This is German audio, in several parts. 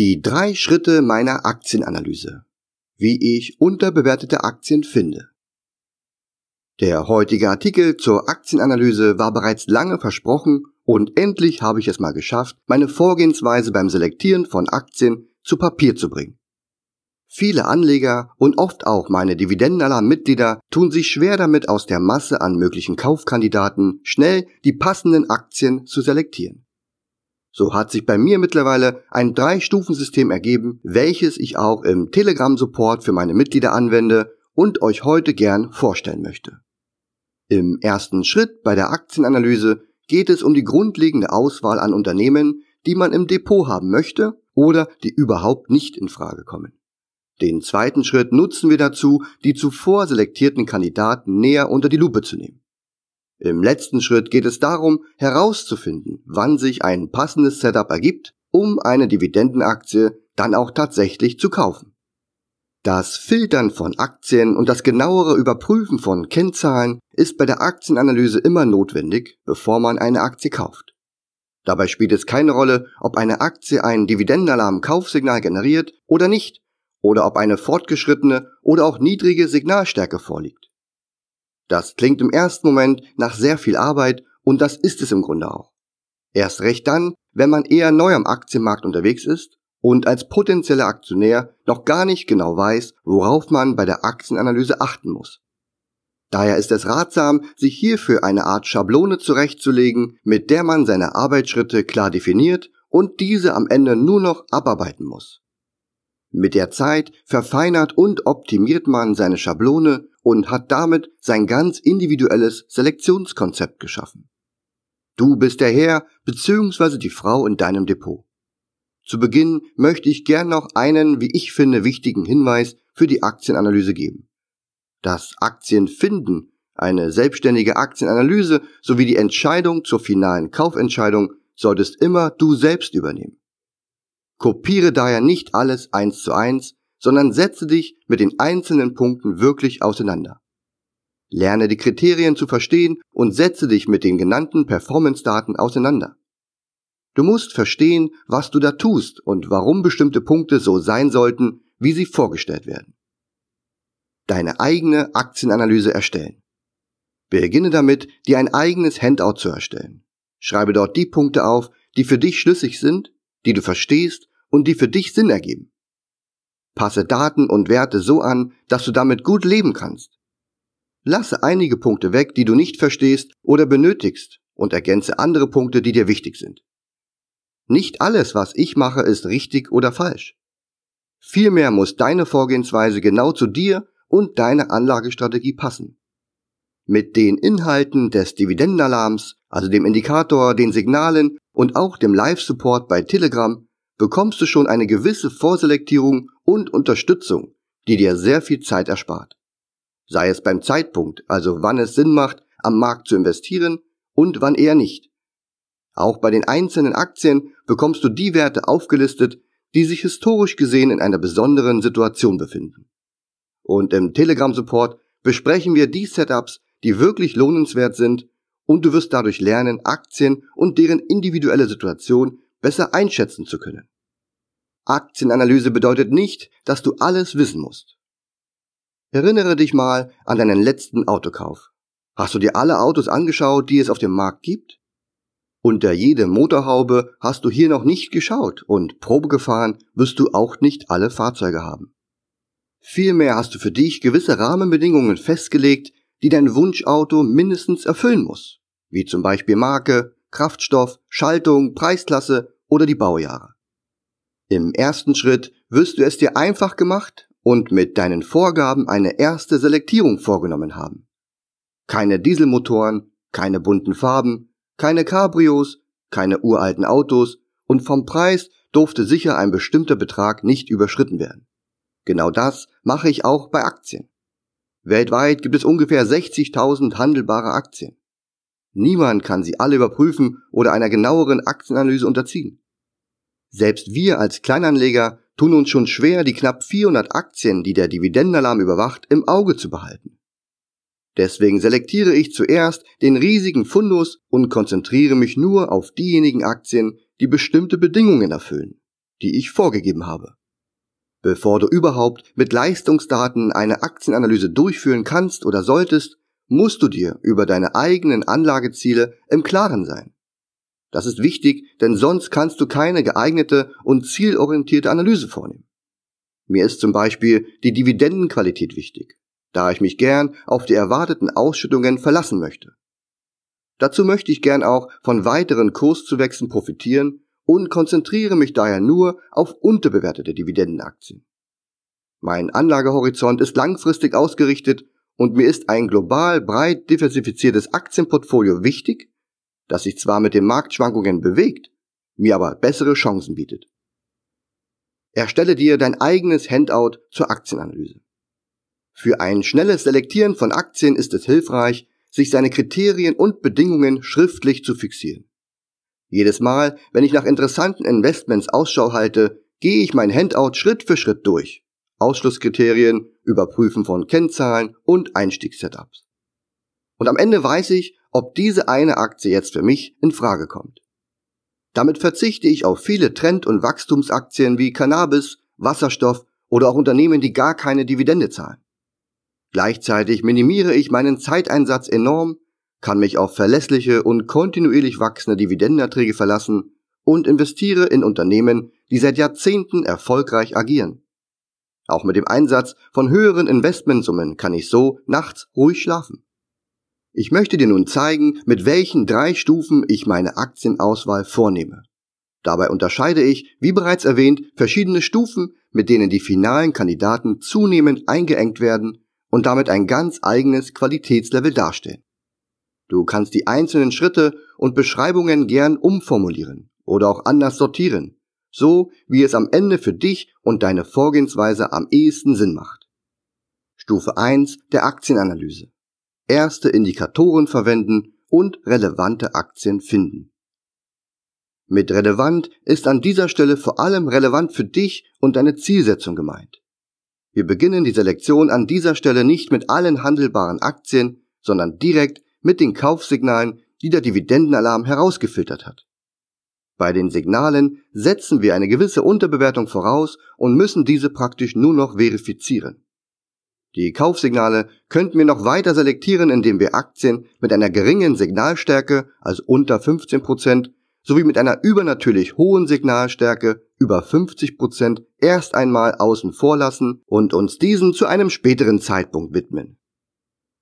Die drei Schritte meiner Aktienanalyse. Wie ich unterbewertete Aktien finde. Der heutige Artikel zur Aktienanalyse war bereits lange versprochen und endlich habe ich es mal geschafft, meine Vorgehensweise beim Selektieren von Aktien zu Papier zu bringen. Viele Anleger und oft auch meine Dividendenalarm-Mitglieder tun sich schwer damit, aus der Masse an möglichen Kaufkandidaten schnell die passenden Aktien zu selektieren. So hat sich bei mir mittlerweile ein Drei-Stufen-System ergeben, welches ich auch im Telegram-Support für meine Mitglieder anwende und euch heute gern vorstellen möchte. Im ersten Schritt bei der Aktienanalyse geht es um die grundlegende Auswahl an Unternehmen, die man im Depot haben möchte oder die überhaupt nicht in Frage kommen. Den zweiten Schritt nutzen wir dazu, die zuvor selektierten Kandidaten näher unter die Lupe zu nehmen. Im letzten Schritt geht es darum, herauszufinden, wann sich ein passendes Setup ergibt, um eine Dividendenaktie dann auch tatsächlich zu kaufen. Das Filtern von Aktien und das genauere Überprüfen von Kennzahlen ist bei der Aktienanalyse immer notwendig, bevor man eine Aktie kauft. Dabei spielt es keine Rolle, ob eine Aktie ein Dividendenalarm-Kaufsignal generiert oder nicht, oder ob eine fortgeschrittene oder auch niedrige Signalstärke vorliegt. Das klingt im ersten Moment nach sehr viel Arbeit und das ist es im Grunde auch. Erst recht dann, wenn man eher neu am Aktienmarkt unterwegs ist und als potenzieller Aktionär noch gar nicht genau weiß, worauf man bei der Aktienanalyse achten muss. Daher ist es ratsam, sich hierfür eine Art Schablone zurechtzulegen, mit der man seine Arbeitsschritte klar definiert und diese am Ende nur noch abarbeiten muss. Mit der Zeit verfeinert und optimiert man seine Schablone und hat damit sein ganz individuelles Selektionskonzept geschaffen. Du bist der Herr bzw. die Frau in deinem Depot. Zu Beginn möchte ich gern noch einen, wie ich finde, wichtigen Hinweis für die Aktienanalyse geben. Das Aktienfinden, eine selbstständige Aktienanalyse sowie die Entscheidung zur finalen Kaufentscheidung solltest immer du selbst übernehmen. Kopiere daher nicht alles eins zu eins, sondern setze dich mit den einzelnen Punkten wirklich auseinander. Lerne die Kriterien zu verstehen und setze dich mit den genannten Performance-Daten auseinander. Du musst verstehen, was du da tust und warum bestimmte Punkte so sein sollten, wie sie vorgestellt werden. Deine eigene Aktienanalyse erstellen. Beginne damit, dir ein eigenes Handout zu erstellen. Schreibe dort die Punkte auf, die für dich schlüssig sind, die du verstehst und die für dich Sinn ergeben. Passe Daten und Werte so an, dass du damit gut leben kannst. Lasse einige Punkte weg, die du nicht verstehst oder benötigst und ergänze andere Punkte, die dir wichtig sind. Nicht alles, was ich mache, ist richtig oder falsch. Vielmehr muss deine Vorgehensweise genau zu dir und deiner Anlagestrategie passen. Mit den Inhalten des Dividendenalarms, also dem Indikator, den Signalen und auch dem Live-Support bei Telegram bekommst du schon eine gewisse Vorselektierung und Unterstützung, die dir sehr viel Zeit erspart. Sei es beim Zeitpunkt, also wann es Sinn macht, am Markt zu investieren und wann eher nicht. Auch bei den einzelnen Aktien bekommst du die Werte aufgelistet, die sich historisch gesehen in einer besonderen Situation befinden. Und im Telegram-Support besprechen wir die Setups, die wirklich lohnenswert sind und du wirst dadurch lernen, Aktien und deren individuelle Situation besser einschätzen zu können. Aktienanalyse bedeutet nicht, dass du alles wissen musst. Erinnere dich mal an deinen letzten Autokauf. Hast du dir alle Autos angeschaut, die es auf dem Markt gibt? Unter jede Motorhaube hast du hier noch nicht geschaut und Probe gefahren wirst du auch nicht alle Fahrzeuge haben. Vielmehr hast du für dich gewisse Rahmenbedingungen festgelegt, die dein Wunschauto mindestens erfüllen muss, wie zum Beispiel Marke, Kraftstoff, Schaltung, Preisklasse oder die Baujahre. Im ersten Schritt wirst du es dir einfach gemacht und mit deinen Vorgaben eine erste Selektierung vorgenommen haben. Keine Dieselmotoren, keine bunten Farben, keine Cabrios, keine uralten Autos und vom Preis durfte sicher ein bestimmter Betrag nicht überschritten werden. Genau das mache ich auch bei Aktien. Weltweit gibt es ungefähr 60.000 handelbare Aktien. Niemand kann sie alle überprüfen oder einer genaueren Aktienanalyse unterziehen. Selbst wir als Kleinanleger tun uns schon schwer, die knapp 400 Aktien, die der Dividendenalarm überwacht, im Auge zu behalten. Deswegen selektiere ich zuerst den riesigen Fundus und konzentriere mich nur auf diejenigen Aktien, die bestimmte Bedingungen erfüllen, die ich vorgegeben habe. Bevor du überhaupt mit Leistungsdaten eine Aktienanalyse durchführen kannst oder solltest, musst du dir über deine eigenen Anlageziele im Klaren sein. Das ist wichtig, denn sonst kannst du keine geeignete und zielorientierte Analyse vornehmen. Mir ist zum Beispiel die Dividendenqualität wichtig, da ich mich gern auf die erwarteten Ausschüttungen verlassen möchte. Dazu möchte ich gern auch von weiteren Kurszuwächsen profitieren und konzentriere mich daher nur auf unterbewertete Dividendenaktien. Mein Anlagehorizont ist langfristig ausgerichtet und mir ist ein global breit diversifiziertes Aktienportfolio wichtig, das sich zwar mit den Marktschwankungen bewegt, mir aber bessere Chancen bietet. Erstelle dir dein eigenes Handout zur Aktienanalyse. Für ein schnelles Selektieren von Aktien ist es hilfreich, sich seine Kriterien und Bedingungen schriftlich zu fixieren. Jedes Mal, wenn ich nach interessanten Investments Ausschau halte, gehe ich mein Handout Schritt für Schritt durch. Ausschlusskriterien, Überprüfen von Kennzahlen und Einstiegssetups. Und am Ende weiß ich, ob diese eine Aktie jetzt für mich in Frage kommt. Damit verzichte ich auf viele Trend- und Wachstumsaktien wie Cannabis, Wasserstoff oder auch Unternehmen, die gar keine Dividende zahlen. Gleichzeitig minimiere ich meinen Zeiteinsatz enorm, kann mich auf verlässliche und kontinuierlich wachsende Dividendenerträge verlassen und investiere in Unternehmen, die seit Jahrzehnten erfolgreich agieren. Auch mit dem Einsatz von höheren Investmentsummen kann ich so nachts ruhig schlafen. Ich möchte dir nun zeigen, mit welchen drei Stufen ich meine Aktienauswahl vornehme. Dabei unterscheide ich, wie bereits erwähnt, verschiedene Stufen, mit denen die finalen Kandidaten zunehmend eingeengt werden und damit ein ganz eigenes Qualitätslevel darstellen. Du kannst die einzelnen Schritte und Beschreibungen gern umformulieren oder auch anders sortieren, so wie es am Ende für dich und deine Vorgehensweise am ehesten Sinn macht. Stufe 1 der Aktienanalyse erste Indikatoren verwenden und relevante Aktien finden. Mit relevant ist an dieser Stelle vor allem relevant für dich und deine Zielsetzung gemeint. Wir beginnen die Selektion an dieser Stelle nicht mit allen handelbaren Aktien, sondern direkt mit den Kaufsignalen, die der Dividendenalarm herausgefiltert hat. Bei den Signalen setzen wir eine gewisse Unterbewertung voraus und müssen diese praktisch nur noch verifizieren. Die Kaufsignale könnten wir noch weiter selektieren, indem wir Aktien mit einer geringen Signalstärke, also unter 15%, sowie mit einer übernatürlich hohen Signalstärke, über 50%, erst einmal außen vor lassen und uns diesen zu einem späteren Zeitpunkt widmen.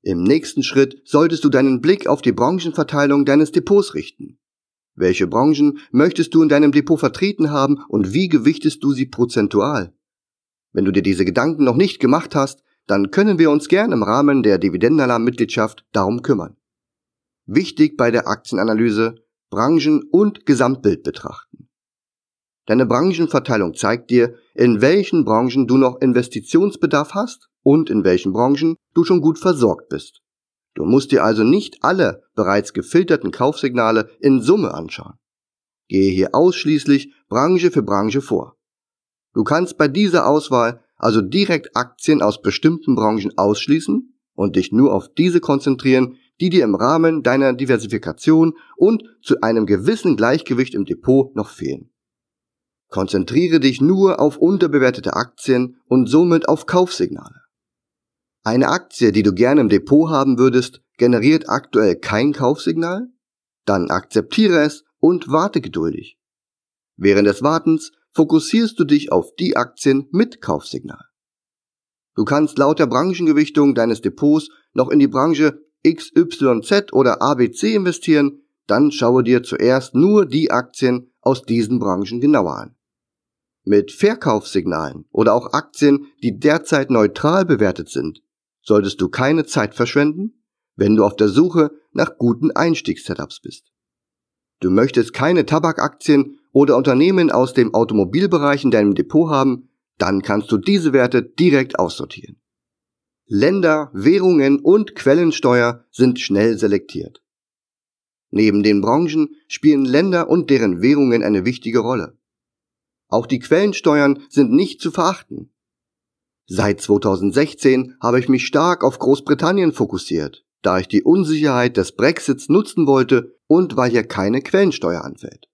Im nächsten Schritt solltest du deinen Blick auf die Branchenverteilung deines Depots richten. Welche Branchen möchtest du in deinem Depot vertreten haben und wie gewichtest du sie prozentual? Wenn du dir diese Gedanken noch nicht gemacht hast, dann können wir uns gern im Rahmen der Dividendenalarm-Mitgliedschaft darum kümmern. Wichtig bei der Aktienanalyse Branchen- und Gesamtbild betrachten. Deine Branchenverteilung zeigt dir, in welchen Branchen du noch Investitionsbedarf hast und in welchen Branchen du schon gut versorgt bist. Du musst dir also nicht alle bereits gefilterten Kaufsignale in Summe anschauen. Gehe hier ausschließlich Branche für Branche vor. Du kannst bei dieser Auswahl also direkt Aktien aus bestimmten Branchen ausschließen und dich nur auf diese konzentrieren, die dir im Rahmen deiner Diversifikation und zu einem gewissen Gleichgewicht im Depot noch fehlen. Konzentriere dich nur auf unterbewertete Aktien und somit auf Kaufsignale. Eine Aktie, die du gerne im Depot haben würdest, generiert aktuell kein Kaufsignal? Dann akzeptiere es und warte geduldig. Während des Wartens fokussierst du dich auf die Aktien mit Kaufsignal. Du kannst laut der Branchengewichtung deines Depots noch in die Branche XYZ oder ABC investieren, dann schaue dir zuerst nur die Aktien aus diesen Branchen genauer an. Mit Verkaufssignalen oder auch Aktien, die derzeit neutral bewertet sind, solltest du keine Zeit verschwenden, wenn du auf der Suche nach guten Einstiegssetups bist. Du möchtest keine Tabakaktien oder Unternehmen aus dem Automobilbereich in deinem Depot haben, dann kannst du diese Werte direkt aussortieren. Länder, Währungen und Quellensteuer sind schnell selektiert. Neben den Branchen spielen Länder und deren Währungen eine wichtige Rolle. Auch die Quellensteuern sind nicht zu verachten. Seit 2016 habe ich mich stark auf Großbritannien fokussiert, da ich die Unsicherheit des Brexits nutzen wollte und weil hier keine Quellensteuer anfällt.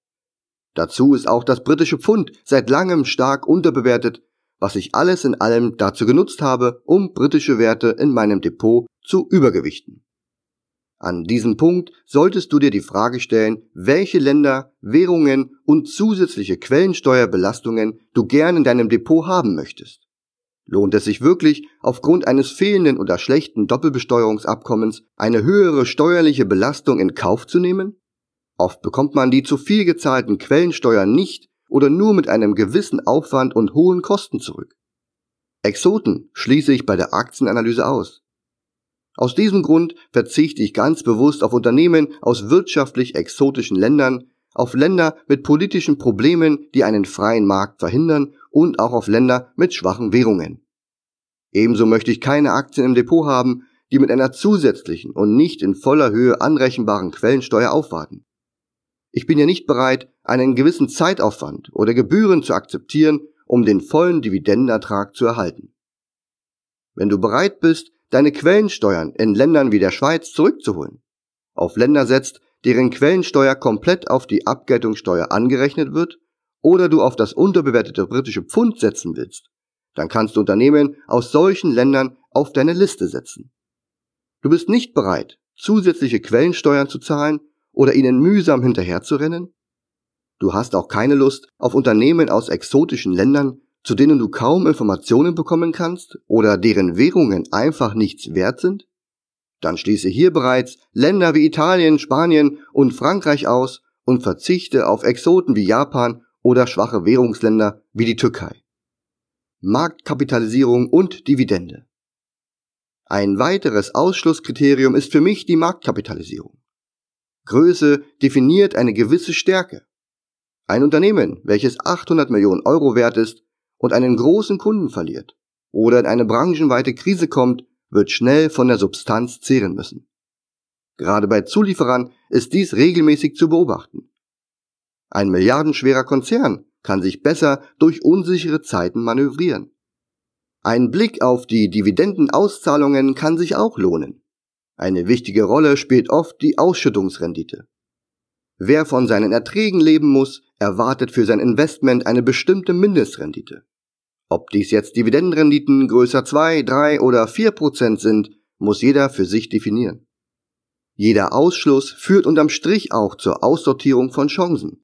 Dazu ist auch das britische Pfund seit langem stark unterbewertet, was ich alles in allem dazu genutzt habe, um britische Werte in meinem Depot zu übergewichten. An diesem Punkt solltest du dir die Frage stellen, welche Länder, Währungen und zusätzliche Quellensteuerbelastungen du gern in deinem Depot haben möchtest. Lohnt es sich wirklich, aufgrund eines fehlenden oder schlechten Doppelbesteuerungsabkommens eine höhere steuerliche Belastung in Kauf zu nehmen? Oft bekommt man die zu viel gezahlten Quellensteuern nicht oder nur mit einem gewissen Aufwand und hohen Kosten zurück. Exoten schließe ich bei der Aktienanalyse aus. Aus diesem Grund verzichte ich ganz bewusst auf Unternehmen aus wirtschaftlich exotischen Ländern, auf Länder mit politischen Problemen, die einen freien Markt verhindern und auch auf Länder mit schwachen Währungen. Ebenso möchte ich keine Aktien im Depot haben, die mit einer zusätzlichen und nicht in voller Höhe anrechenbaren Quellensteuer aufwarten. Ich bin ja nicht bereit, einen gewissen Zeitaufwand oder Gebühren zu akzeptieren, um den vollen Dividendenertrag zu erhalten. Wenn du bereit bist, deine Quellensteuern in Ländern wie der Schweiz zurückzuholen, auf Länder setzt, deren Quellensteuer komplett auf die Abgeltungssteuer angerechnet wird, oder du auf das unterbewertete britische Pfund setzen willst, dann kannst du Unternehmen aus solchen Ländern auf deine Liste setzen. Du bist nicht bereit, zusätzliche Quellensteuern zu zahlen oder ihnen mühsam hinterherzurennen? Du hast auch keine Lust auf Unternehmen aus exotischen Ländern, zu denen du kaum Informationen bekommen kannst oder deren Währungen einfach nichts wert sind? Dann schließe hier bereits Länder wie Italien, Spanien und Frankreich aus und verzichte auf Exoten wie Japan oder schwache Währungsländer wie die Türkei. Marktkapitalisierung und Dividende. Ein weiteres Ausschlusskriterium ist für mich die Marktkapitalisierung. Größe definiert eine gewisse Stärke. Ein Unternehmen, welches 800 Millionen Euro wert ist und einen großen Kunden verliert oder in eine branchenweite Krise kommt, wird schnell von der Substanz zehren müssen. Gerade bei Zulieferern ist dies regelmäßig zu beobachten. Ein milliardenschwerer Konzern kann sich besser durch unsichere Zeiten manövrieren. Ein Blick auf die Dividendenauszahlungen kann sich auch lohnen. Eine wichtige Rolle spielt oft die Ausschüttungsrendite. Wer von seinen Erträgen leben muss, erwartet für sein Investment eine bestimmte Mindestrendite. Ob dies jetzt Dividendenrenditen größer 2, 3 oder 4 Prozent sind, muss jeder für sich definieren. Jeder Ausschluss führt unterm Strich auch zur Aussortierung von Chancen.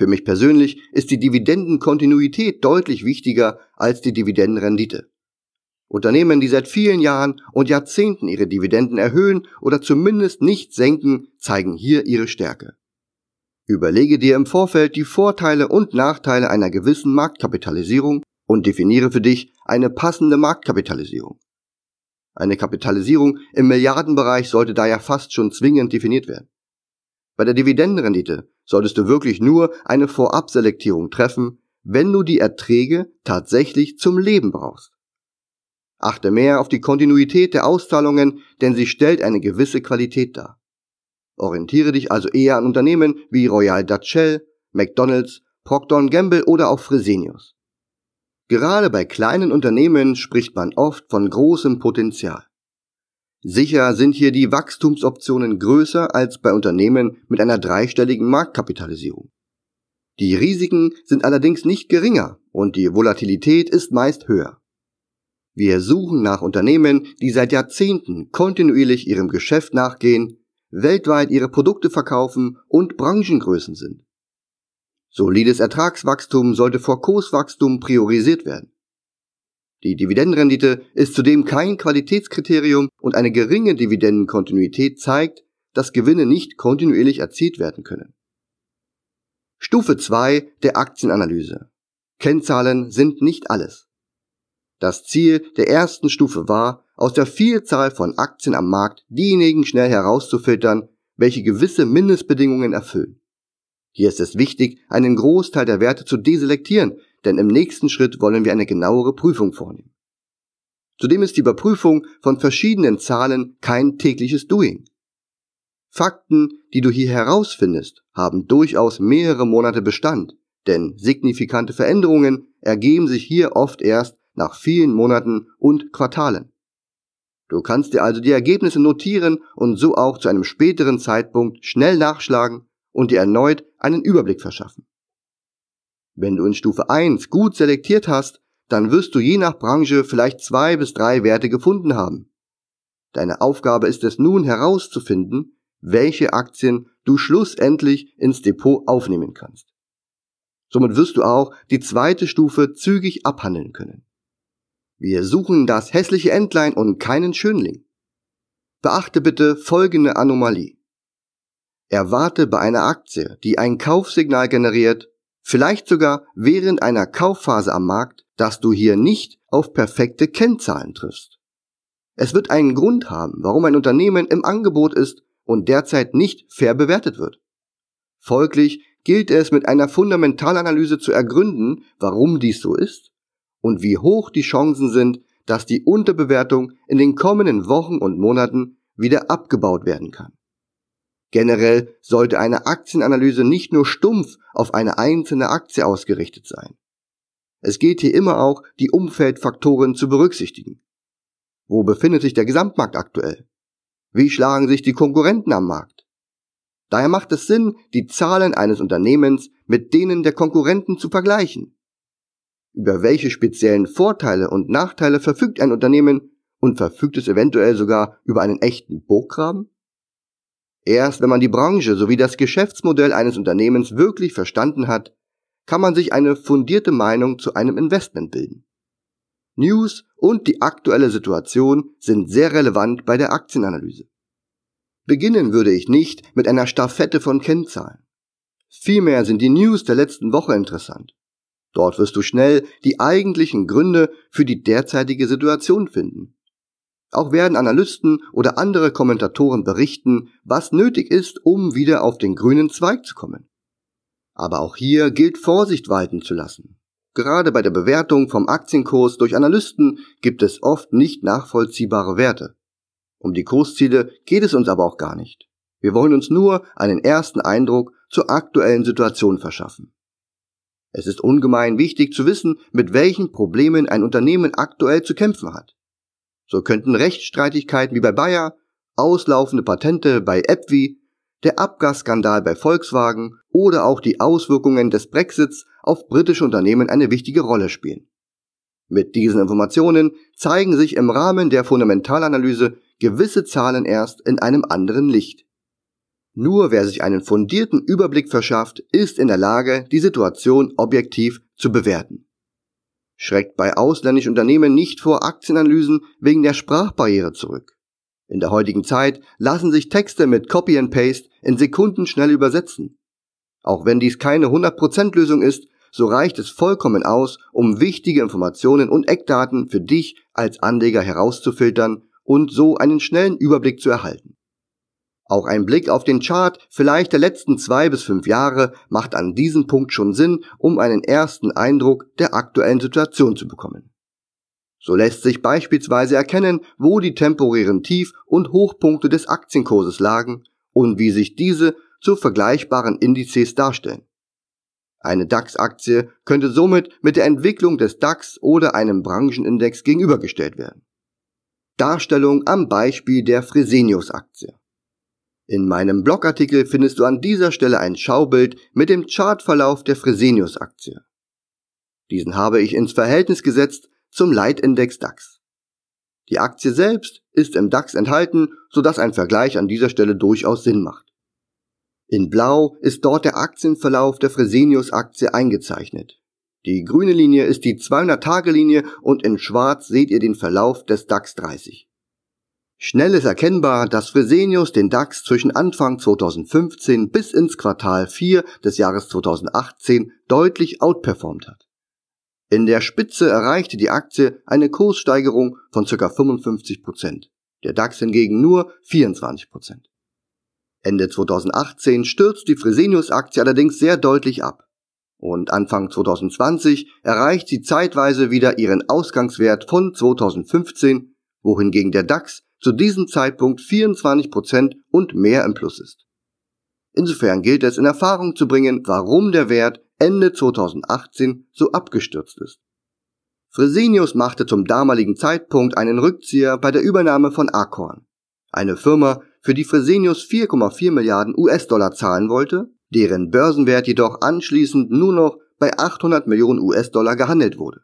Für mich persönlich ist die Dividendenkontinuität deutlich wichtiger als die Dividendenrendite. Unternehmen, die seit vielen Jahren und Jahrzehnten ihre Dividenden erhöhen oder zumindest nicht senken, zeigen hier ihre Stärke. Überlege dir im Vorfeld die Vorteile und Nachteile einer gewissen Marktkapitalisierung und definiere für dich eine passende Marktkapitalisierung. Eine Kapitalisierung im Milliardenbereich sollte daher fast schon zwingend definiert werden. Bei der Dividendenrendite solltest du wirklich nur eine Vorabselektierung treffen, wenn du die Erträge tatsächlich zum Leben brauchst. Achte mehr auf die Kontinuität der Auszahlungen, denn sie stellt eine gewisse Qualität dar. Orientiere dich also eher an Unternehmen wie Royal Dutch Shell, McDonald's, Procter Gamble oder auch Fresenius. Gerade bei kleinen Unternehmen spricht man oft von großem Potenzial. Sicher sind hier die Wachstumsoptionen größer als bei Unternehmen mit einer dreistelligen Marktkapitalisierung. Die Risiken sind allerdings nicht geringer und die Volatilität ist meist höher. Wir suchen nach Unternehmen, die seit Jahrzehnten kontinuierlich ihrem Geschäft nachgehen, weltweit ihre Produkte verkaufen und Branchengrößen sind. Solides Ertragswachstum sollte vor Kurswachstum priorisiert werden. Die Dividendenrendite ist zudem kein Qualitätskriterium und eine geringe Dividendenkontinuität zeigt, dass Gewinne nicht kontinuierlich erzielt werden können. Stufe 2 der Aktienanalyse. Kennzahlen sind nicht alles. Das Ziel der ersten Stufe war, aus der Vielzahl von Aktien am Markt diejenigen schnell herauszufiltern, welche gewisse Mindestbedingungen erfüllen. Hier ist es wichtig, einen Großteil der Werte zu deselektieren, denn im nächsten Schritt wollen wir eine genauere Prüfung vornehmen. Zudem ist die Überprüfung von verschiedenen Zahlen kein tägliches Doing. Fakten, die du hier herausfindest, haben durchaus mehrere Monate Bestand, denn signifikante Veränderungen ergeben sich hier oft erst nach vielen Monaten und Quartalen. Du kannst dir also die Ergebnisse notieren und so auch zu einem späteren Zeitpunkt schnell nachschlagen und dir erneut einen Überblick verschaffen. Wenn du in Stufe 1 gut selektiert hast, dann wirst du je nach Branche vielleicht zwei bis drei Werte gefunden haben. Deine Aufgabe ist es nun herauszufinden, welche Aktien du schlussendlich ins Depot aufnehmen kannst. Somit wirst du auch die zweite Stufe zügig abhandeln können. Wir suchen das hässliche Entlein und keinen Schönling. Beachte bitte folgende Anomalie. Erwarte bei einer Aktie, die ein Kaufsignal generiert, vielleicht sogar während einer Kaufphase am Markt, dass du hier nicht auf perfekte Kennzahlen triffst. Es wird einen Grund haben, warum ein Unternehmen im Angebot ist und derzeit nicht fair bewertet wird. Folglich gilt es mit einer Fundamentalanalyse zu ergründen, warum dies so ist und wie hoch die Chancen sind, dass die Unterbewertung in den kommenden Wochen und Monaten wieder abgebaut werden kann. Generell sollte eine Aktienanalyse nicht nur stumpf auf eine einzelne Aktie ausgerichtet sein. Es geht hier immer auch, die Umfeldfaktoren zu berücksichtigen. Wo befindet sich der Gesamtmarkt aktuell? Wie schlagen sich die Konkurrenten am Markt? Daher macht es Sinn, die Zahlen eines Unternehmens mit denen der Konkurrenten zu vergleichen. Über welche speziellen Vorteile und Nachteile verfügt ein Unternehmen und verfügt es eventuell sogar über einen echten Burggraben? Erst wenn man die Branche sowie das Geschäftsmodell eines Unternehmens wirklich verstanden hat, kann man sich eine fundierte Meinung zu einem Investment bilden. News und die aktuelle Situation sind sehr relevant bei der Aktienanalyse. Beginnen würde ich nicht mit einer Staffette von Kennzahlen. Vielmehr sind die News der letzten Woche interessant. Dort wirst du schnell die eigentlichen Gründe für die derzeitige Situation finden. Auch werden Analysten oder andere Kommentatoren berichten, was nötig ist, um wieder auf den grünen Zweig zu kommen. Aber auch hier gilt Vorsicht walten zu lassen. Gerade bei der Bewertung vom Aktienkurs durch Analysten gibt es oft nicht nachvollziehbare Werte. Um die Kursziele geht es uns aber auch gar nicht. Wir wollen uns nur einen ersten Eindruck zur aktuellen Situation verschaffen. Es ist ungemein wichtig zu wissen, mit welchen Problemen ein Unternehmen aktuell zu kämpfen hat. So könnten Rechtsstreitigkeiten wie bei Bayer, auslaufende Patente bei Epwi, der Abgasskandal bei Volkswagen oder auch die Auswirkungen des Brexits auf britische Unternehmen eine wichtige Rolle spielen. Mit diesen Informationen zeigen sich im Rahmen der Fundamentalanalyse gewisse Zahlen erst in einem anderen Licht. Nur wer sich einen fundierten Überblick verschafft, ist in der Lage, die Situation objektiv zu bewerten. Schreckt bei ausländischen Unternehmen nicht vor Aktienanalysen wegen der Sprachbarriere zurück. In der heutigen Zeit lassen sich Texte mit Copy and Paste in Sekunden schnell übersetzen. Auch wenn dies keine 100% Lösung ist, so reicht es vollkommen aus, um wichtige Informationen und Eckdaten für dich als Anleger herauszufiltern und so einen schnellen Überblick zu erhalten. Auch ein Blick auf den Chart vielleicht der letzten zwei bis fünf Jahre macht an diesem Punkt schon Sinn, um einen ersten Eindruck der aktuellen Situation zu bekommen. So lässt sich beispielsweise erkennen, wo die temporären Tief- und Hochpunkte des Aktienkurses lagen und wie sich diese zu vergleichbaren Indizes darstellen. Eine DAX-Aktie könnte somit mit der Entwicklung des DAX oder einem Branchenindex gegenübergestellt werden. Darstellung am Beispiel der Fresenius-Aktie. In meinem Blogartikel findest du an dieser Stelle ein Schaubild mit dem Chartverlauf der Fresenius-Aktie. Diesen habe ich ins Verhältnis gesetzt zum Leitindex DAX. Die Aktie selbst ist im DAX enthalten, sodass ein Vergleich an dieser Stelle durchaus Sinn macht. In Blau ist dort der Aktienverlauf der Fresenius-Aktie eingezeichnet. Die grüne Linie ist die 200-Tage-Linie und in Schwarz seht ihr den Verlauf des DAX 30. Schnell ist erkennbar, dass Fresenius den DAX zwischen Anfang 2015 bis ins Quartal 4 des Jahres 2018 deutlich outperformt hat. In der Spitze erreichte die Aktie eine Kurssteigerung von ca. 55%, der DAX hingegen nur 24%. Ende 2018 stürzt die Fresenius-Aktie allerdings sehr deutlich ab. Und Anfang 2020 erreicht sie zeitweise wieder ihren Ausgangswert von 2015, wohingegen der DAX zu diesem Zeitpunkt 24% und mehr im Plus ist. Insofern gilt es in Erfahrung zu bringen, warum der Wert Ende 2018 so abgestürzt ist. Fresenius machte zum damaligen Zeitpunkt einen Rückzieher bei der Übernahme von Acorn, eine Firma, für die Fresenius 4,4 Milliarden US-Dollar zahlen wollte, deren Börsenwert jedoch anschließend nur noch bei 800 Millionen US-Dollar gehandelt wurde.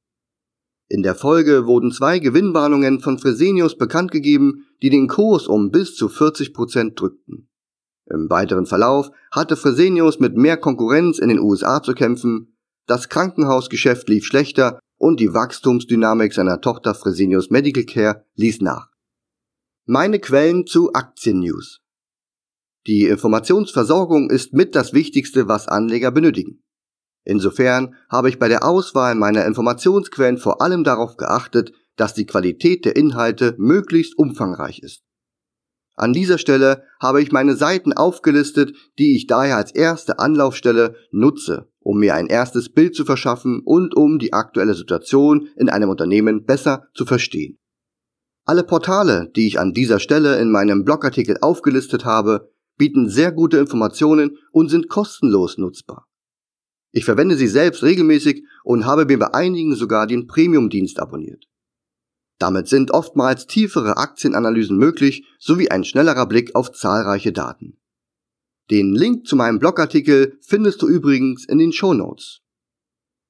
In der Folge wurden zwei Gewinnwarnungen von Fresenius bekannt gegeben, die den Kurs um bis zu 40 Prozent drückten. Im weiteren Verlauf hatte Fresenius mit mehr Konkurrenz in den USA zu kämpfen, das Krankenhausgeschäft lief schlechter und die Wachstumsdynamik seiner Tochter Fresenius Medical Care ließ nach. Meine Quellen zu Aktiennews. Die Informationsversorgung ist mit das Wichtigste, was Anleger benötigen. Insofern habe ich bei der Auswahl meiner Informationsquellen vor allem darauf geachtet, dass die Qualität der Inhalte möglichst umfangreich ist. An dieser Stelle habe ich meine Seiten aufgelistet, die ich daher als erste Anlaufstelle nutze, um mir ein erstes Bild zu verschaffen und um die aktuelle Situation in einem Unternehmen besser zu verstehen. Alle Portale, die ich an dieser Stelle in meinem Blogartikel aufgelistet habe, bieten sehr gute Informationen und sind kostenlos nutzbar. Ich verwende sie selbst regelmäßig und habe mir bei einigen sogar den Premium-Dienst abonniert. Damit sind oftmals tiefere Aktienanalysen möglich sowie ein schnellerer Blick auf zahlreiche Daten. Den Link zu meinem Blogartikel findest du übrigens in den Show Notes.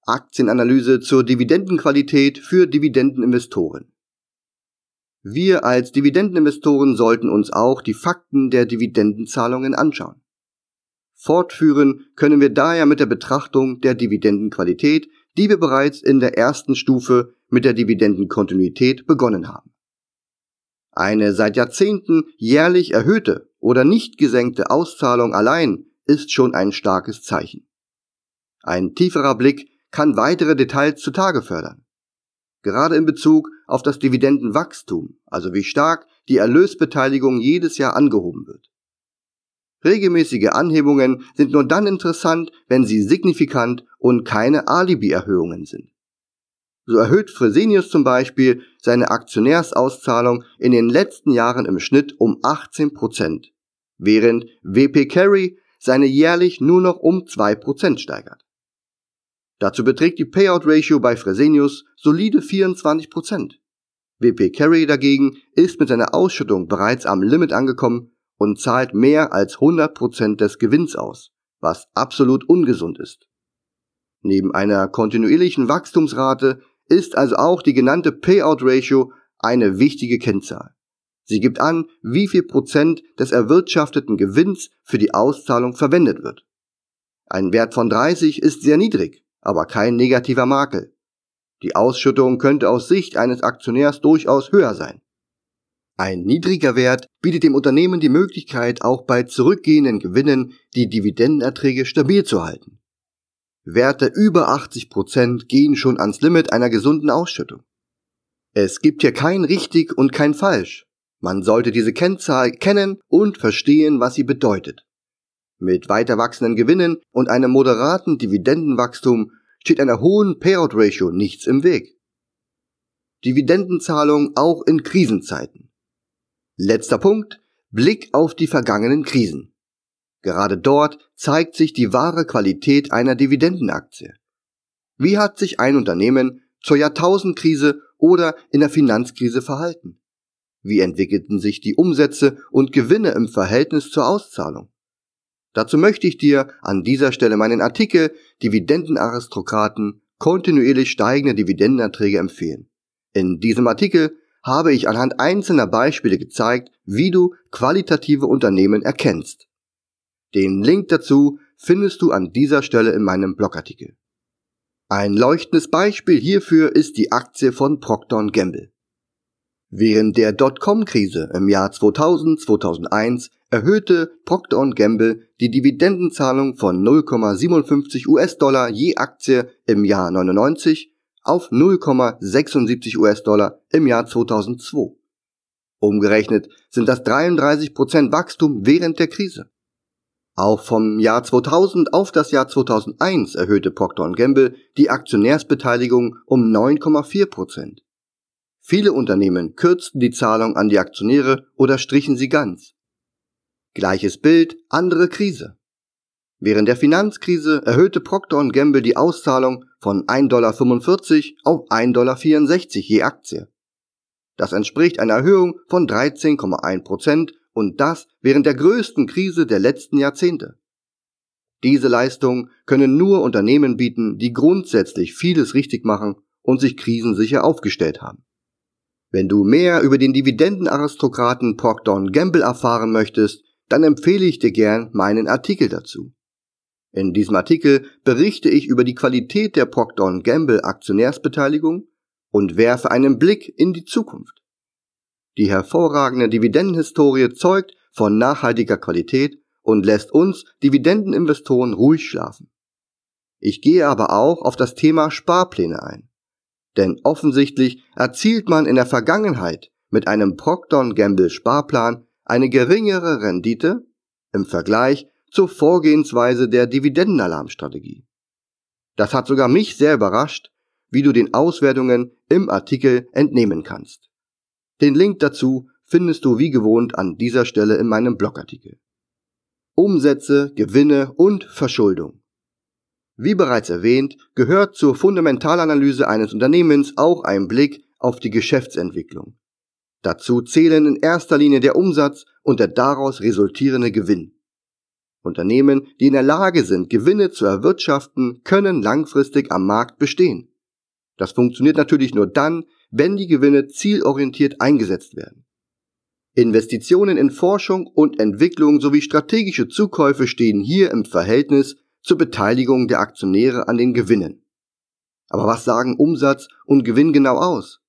Aktienanalyse zur Dividendenqualität für Dividendeninvestoren. Wir als Dividendeninvestoren sollten uns auch die Fakten der Dividendenzahlungen anschauen. Fortführen können wir daher mit der Betrachtung der Dividendenqualität, die wir bereits in der ersten Stufe mit der Dividendenkontinuität begonnen haben. Eine seit Jahrzehnten jährlich erhöhte oder nicht gesenkte Auszahlung allein ist schon ein starkes Zeichen. Ein tieferer Blick kann weitere Details zutage fördern gerade in Bezug auf das Dividendenwachstum, also wie stark die Erlösbeteiligung jedes Jahr angehoben wird. Regelmäßige Anhebungen sind nur dann interessant, wenn sie signifikant und keine Alibi-Erhöhungen sind. So erhöht Fresenius zum Beispiel seine Aktionärsauszahlung in den letzten Jahren im Schnitt um 18 Prozent, während WP Carry seine jährlich nur noch um 2 Prozent steigert. Dazu beträgt die Payout Ratio bei Fresenius solide 24%. WP Carry dagegen ist mit seiner Ausschüttung bereits am Limit angekommen und zahlt mehr als 100% des Gewinns aus, was absolut ungesund ist. Neben einer kontinuierlichen Wachstumsrate ist also auch die genannte Payout Ratio eine wichtige Kennzahl. Sie gibt an, wie viel Prozent des erwirtschafteten Gewinns für die Auszahlung verwendet wird. Ein Wert von 30 ist sehr niedrig aber kein negativer Makel. Die Ausschüttung könnte aus Sicht eines Aktionärs durchaus höher sein. Ein niedriger Wert bietet dem Unternehmen die Möglichkeit, auch bei zurückgehenden Gewinnen die Dividendenerträge stabil zu halten. Werte über 80 Prozent gehen schon ans Limit einer gesunden Ausschüttung. Es gibt hier kein richtig und kein falsch. Man sollte diese Kennzahl kennen und verstehen, was sie bedeutet. Mit weiter wachsenden Gewinnen und einem moderaten Dividendenwachstum steht einer hohen Payout Ratio nichts im Weg. Dividendenzahlung auch in Krisenzeiten. Letzter Punkt, Blick auf die vergangenen Krisen. Gerade dort zeigt sich die wahre Qualität einer Dividendenaktie. Wie hat sich ein Unternehmen zur Jahrtausendkrise oder in der Finanzkrise verhalten? Wie entwickelten sich die Umsätze und Gewinne im Verhältnis zur Auszahlung? Dazu möchte ich dir an dieser Stelle meinen Artikel Dividendenaristokraten kontinuierlich steigende Dividendenerträge empfehlen. In diesem Artikel habe ich anhand einzelner Beispiele gezeigt, wie du qualitative Unternehmen erkennst. Den Link dazu findest du an dieser Stelle in meinem Blogartikel. Ein leuchtendes Beispiel hierfür ist die Aktie von Procter Gamble. Während der Dotcom-Krise im Jahr 2000-2001 erhöhte Procter Gamble die Dividendenzahlung von 0,57 US-Dollar je Aktie im Jahr 99 auf 0,76 US-Dollar im Jahr 2002. Umgerechnet sind das 33% Wachstum während der Krise. Auch vom Jahr 2000 auf das Jahr 2001 erhöhte Procter Gamble die Aktionärsbeteiligung um 9,4%. Viele Unternehmen kürzten die Zahlung an die Aktionäre oder strichen sie ganz. Gleiches Bild, andere Krise. Während der Finanzkrise erhöhte Procter Gamble die Auszahlung von 1,45 Dollar auf 1,64 Dollar je Aktie. Das entspricht einer Erhöhung von 13,1 Prozent und das während der größten Krise der letzten Jahrzehnte. Diese Leistungen können nur Unternehmen bieten, die grundsätzlich vieles richtig machen und sich krisensicher aufgestellt haben. Wenn du mehr über den Dividendenaristokraten Procter Gamble erfahren möchtest, dann empfehle ich dir gern meinen Artikel dazu. In diesem Artikel berichte ich über die Qualität der Procter Gamble Aktionärsbeteiligung und werfe einen Blick in die Zukunft. Die hervorragende Dividendenhistorie zeugt von nachhaltiger Qualität und lässt uns Dividendeninvestoren ruhig schlafen. Ich gehe aber auch auf das Thema Sparpläne ein. Denn offensichtlich erzielt man in der Vergangenheit mit einem Procter Gamble Sparplan eine geringere Rendite im Vergleich zur Vorgehensweise der Dividendenalarmstrategie. Das hat sogar mich sehr überrascht, wie du den Auswertungen im Artikel entnehmen kannst. Den Link dazu findest du wie gewohnt an dieser Stelle in meinem Blogartikel. Umsätze, Gewinne und Verschuldung. Wie bereits erwähnt, gehört zur Fundamentalanalyse eines Unternehmens auch ein Blick auf die Geschäftsentwicklung. Dazu zählen in erster Linie der Umsatz und der daraus resultierende Gewinn. Unternehmen, die in der Lage sind, Gewinne zu erwirtschaften, können langfristig am Markt bestehen. Das funktioniert natürlich nur dann, wenn die Gewinne zielorientiert eingesetzt werden. Investitionen in Forschung und Entwicklung sowie strategische Zukäufe stehen hier im Verhältnis zur Beteiligung der Aktionäre an den Gewinnen. Aber was sagen Umsatz und Gewinn genau aus?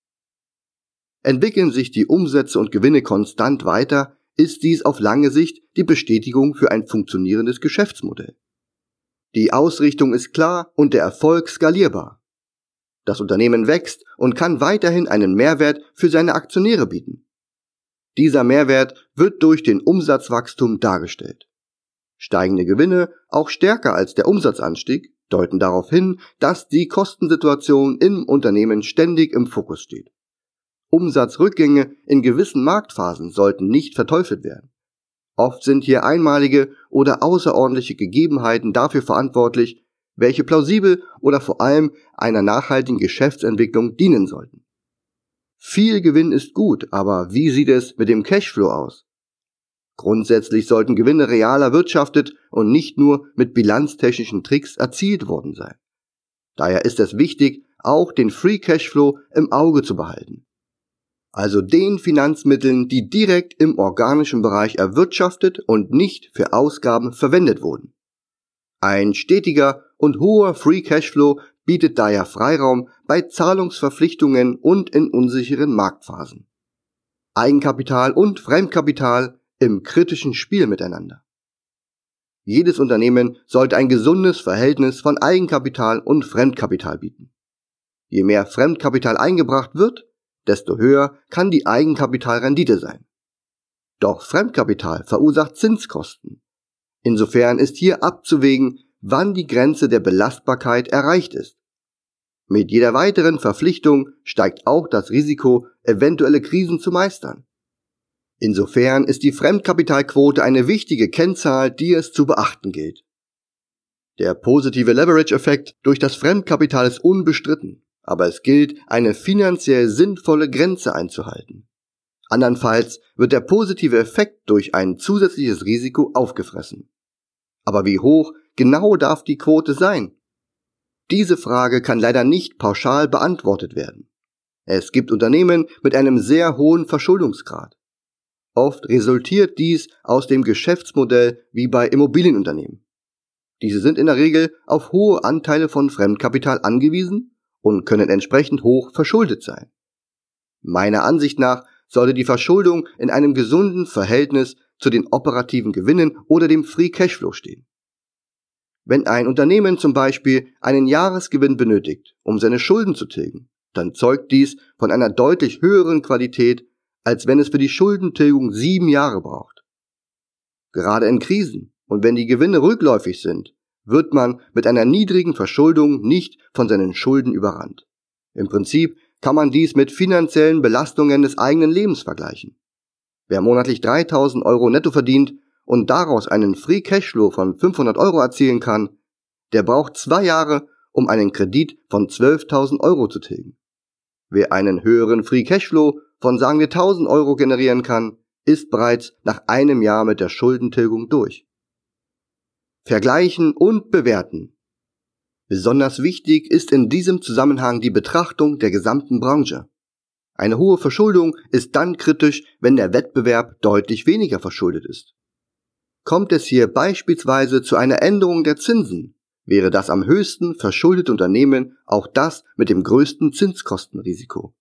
Entwickeln sich die Umsätze und Gewinne konstant weiter, ist dies auf lange Sicht die Bestätigung für ein funktionierendes Geschäftsmodell. Die Ausrichtung ist klar und der Erfolg skalierbar. Das Unternehmen wächst und kann weiterhin einen Mehrwert für seine Aktionäre bieten. Dieser Mehrwert wird durch den Umsatzwachstum dargestellt. Steigende Gewinne, auch stärker als der Umsatzanstieg, deuten darauf hin, dass die Kostensituation im Unternehmen ständig im Fokus steht. Umsatzrückgänge in gewissen Marktphasen sollten nicht verteufelt werden. Oft sind hier einmalige oder außerordentliche Gegebenheiten dafür verantwortlich, welche plausibel oder vor allem einer nachhaltigen Geschäftsentwicklung dienen sollten. Viel Gewinn ist gut, aber wie sieht es mit dem Cashflow aus? Grundsätzlich sollten Gewinne real erwirtschaftet und nicht nur mit bilanztechnischen Tricks erzielt worden sein. Daher ist es wichtig, auch den Free Cashflow im Auge zu behalten. Also den Finanzmitteln, die direkt im organischen Bereich erwirtschaftet und nicht für Ausgaben verwendet wurden. Ein stetiger und hoher Free Cashflow bietet daher Freiraum bei Zahlungsverpflichtungen und in unsicheren Marktphasen. Eigenkapital und Fremdkapital im kritischen Spiel miteinander. Jedes Unternehmen sollte ein gesundes Verhältnis von Eigenkapital und Fremdkapital bieten. Je mehr Fremdkapital eingebracht wird, desto höher kann die Eigenkapitalrendite sein. Doch Fremdkapital verursacht Zinskosten. Insofern ist hier abzuwägen, wann die Grenze der Belastbarkeit erreicht ist. Mit jeder weiteren Verpflichtung steigt auch das Risiko, eventuelle Krisen zu meistern. Insofern ist die Fremdkapitalquote eine wichtige Kennzahl, die es zu beachten gilt. Der positive Leverage-Effekt durch das Fremdkapital ist unbestritten, aber es gilt, eine finanziell sinnvolle Grenze einzuhalten. Andernfalls wird der positive Effekt durch ein zusätzliches Risiko aufgefressen. Aber wie hoch genau darf die Quote sein? Diese Frage kann leider nicht pauschal beantwortet werden. Es gibt Unternehmen mit einem sehr hohen Verschuldungsgrad. Oft resultiert dies aus dem Geschäftsmodell wie bei Immobilienunternehmen. Diese sind in der Regel auf hohe Anteile von Fremdkapital angewiesen und können entsprechend hoch verschuldet sein. Meiner Ansicht nach sollte die Verschuldung in einem gesunden Verhältnis zu den operativen Gewinnen oder dem Free Cashflow stehen. Wenn ein Unternehmen zum Beispiel einen Jahresgewinn benötigt, um seine Schulden zu tilgen, dann zeugt dies von einer deutlich höheren Qualität, als wenn es für die Schuldentilgung sieben Jahre braucht. Gerade in Krisen und wenn die Gewinne rückläufig sind, wird man mit einer niedrigen Verschuldung nicht von seinen Schulden überrannt. Im Prinzip kann man dies mit finanziellen Belastungen des eigenen Lebens vergleichen. Wer monatlich 3000 Euro netto verdient, und daraus einen Free Cashflow von 500 Euro erzielen kann, der braucht zwei Jahre, um einen Kredit von 12.000 Euro zu tilgen. Wer einen höheren Free Cashflow von sagen wir 1000 Euro generieren kann, ist bereits nach einem Jahr mit der Schuldentilgung durch. Vergleichen und bewerten. Besonders wichtig ist in diesem Zusammenhang die Betrachtung der gesamten Branche. Eine hohe Verschuldung ist dann kritisch, wenn der Wettbewerb deutlich weniger verschuldet ist. Kommt es hier beispielsweise zu einer Änderung der Zinsen, wäre das am höchsten verschuldete Unternehmen auch das mit dem größten Zinskostenrisiko.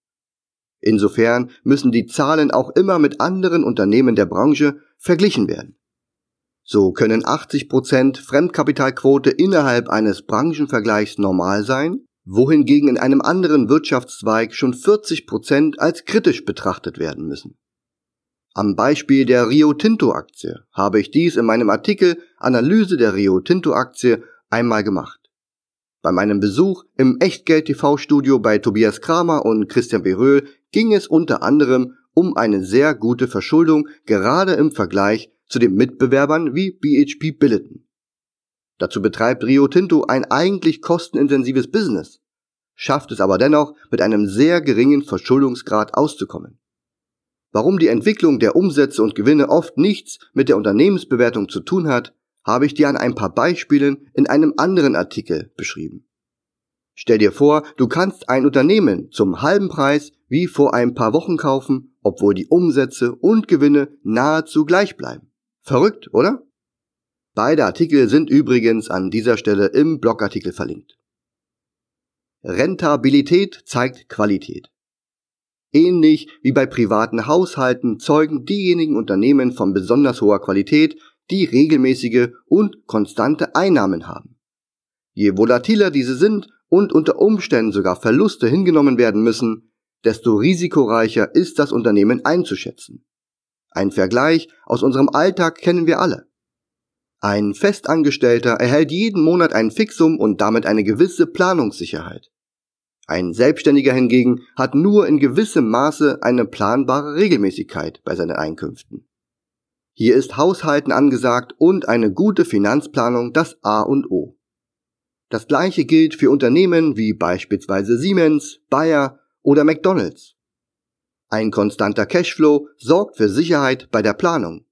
Insofern müssen die Zahlen auch immer mit anderen Unternehmen der Branche verglichen werden. So können 80% Fremdkapitalquote innerhalb eines Branchenvergleichs normal sein, wohingegen in einem anderen Wirtschaftszweig schon 40% als kritisch betrachtet werden müssen. Am Beispiel der Rio Tinto Aktie habe ich dies in meinem Artikel Analyse der Rio Tinto Aktie einmal gemacht. Bei meinem Besuch im Echtgeld TV Studio bei Tobias Kramer und Christian Beröhl ging es unter anderem um eine sehr gute Verschuldung gerade im Vergleich zu den Mitbewerbern wie BHP Billiton. Dazu betreibt Rio Tinto ein eigentlich kostenintensives Business, schafft es aber dennoch mit einem sehr geringen Verschuldungsgrad auszukommen. Warum die Entwicklung der Umsätze und Gewinne oft nichts mit der Unternehmensbewertung zu tun hat, habe ich dir an ein paar Beispielen in einem anderen Artikel beschrieben. Stell dir vor, du kannst ein Unternehmen zum halben Preis wie vor ein paar Wochen kaufen, obwohl die Umsätze und Gewinne nahezu gleich bleiben. Verrückt, oder? Beide Artikel sind übrigens an dieser Stelle im Blogartikel verlinkt. Rentabilität zeigt Qualität. Ähnlich wie bei privaten Haushalten zeugen diejenigen Unternehmen von besonders hoher Qualität, die regelmäßige und konstante Einnahmen haben. Je volatiler diese sind und unter Umständen sogar Verluste hingenommen werden müssen, desto risikoreicher ist das Unternehmen einzuschätzen. Ein Vergleich aus unserem Alltag kennen wir alle. Ein Festangestellter erhält jeden Monat ein Fixum und damit eine gewisse Planungssicherheit. Ein Selbstständiger hingegen hat nur in gewissem Maße eine planbare Regelmäßigkeit bei seinen Einkünften. Hier ist Haushalten angesagt und eine gute Finanzplanung das A und O. Das gleiche gilt für Unternehmen wie beispielsweise Siemens, Bayer oder McDonald's. Ein konstanter Cashflow sorgt für Sicherheit bei der Planung.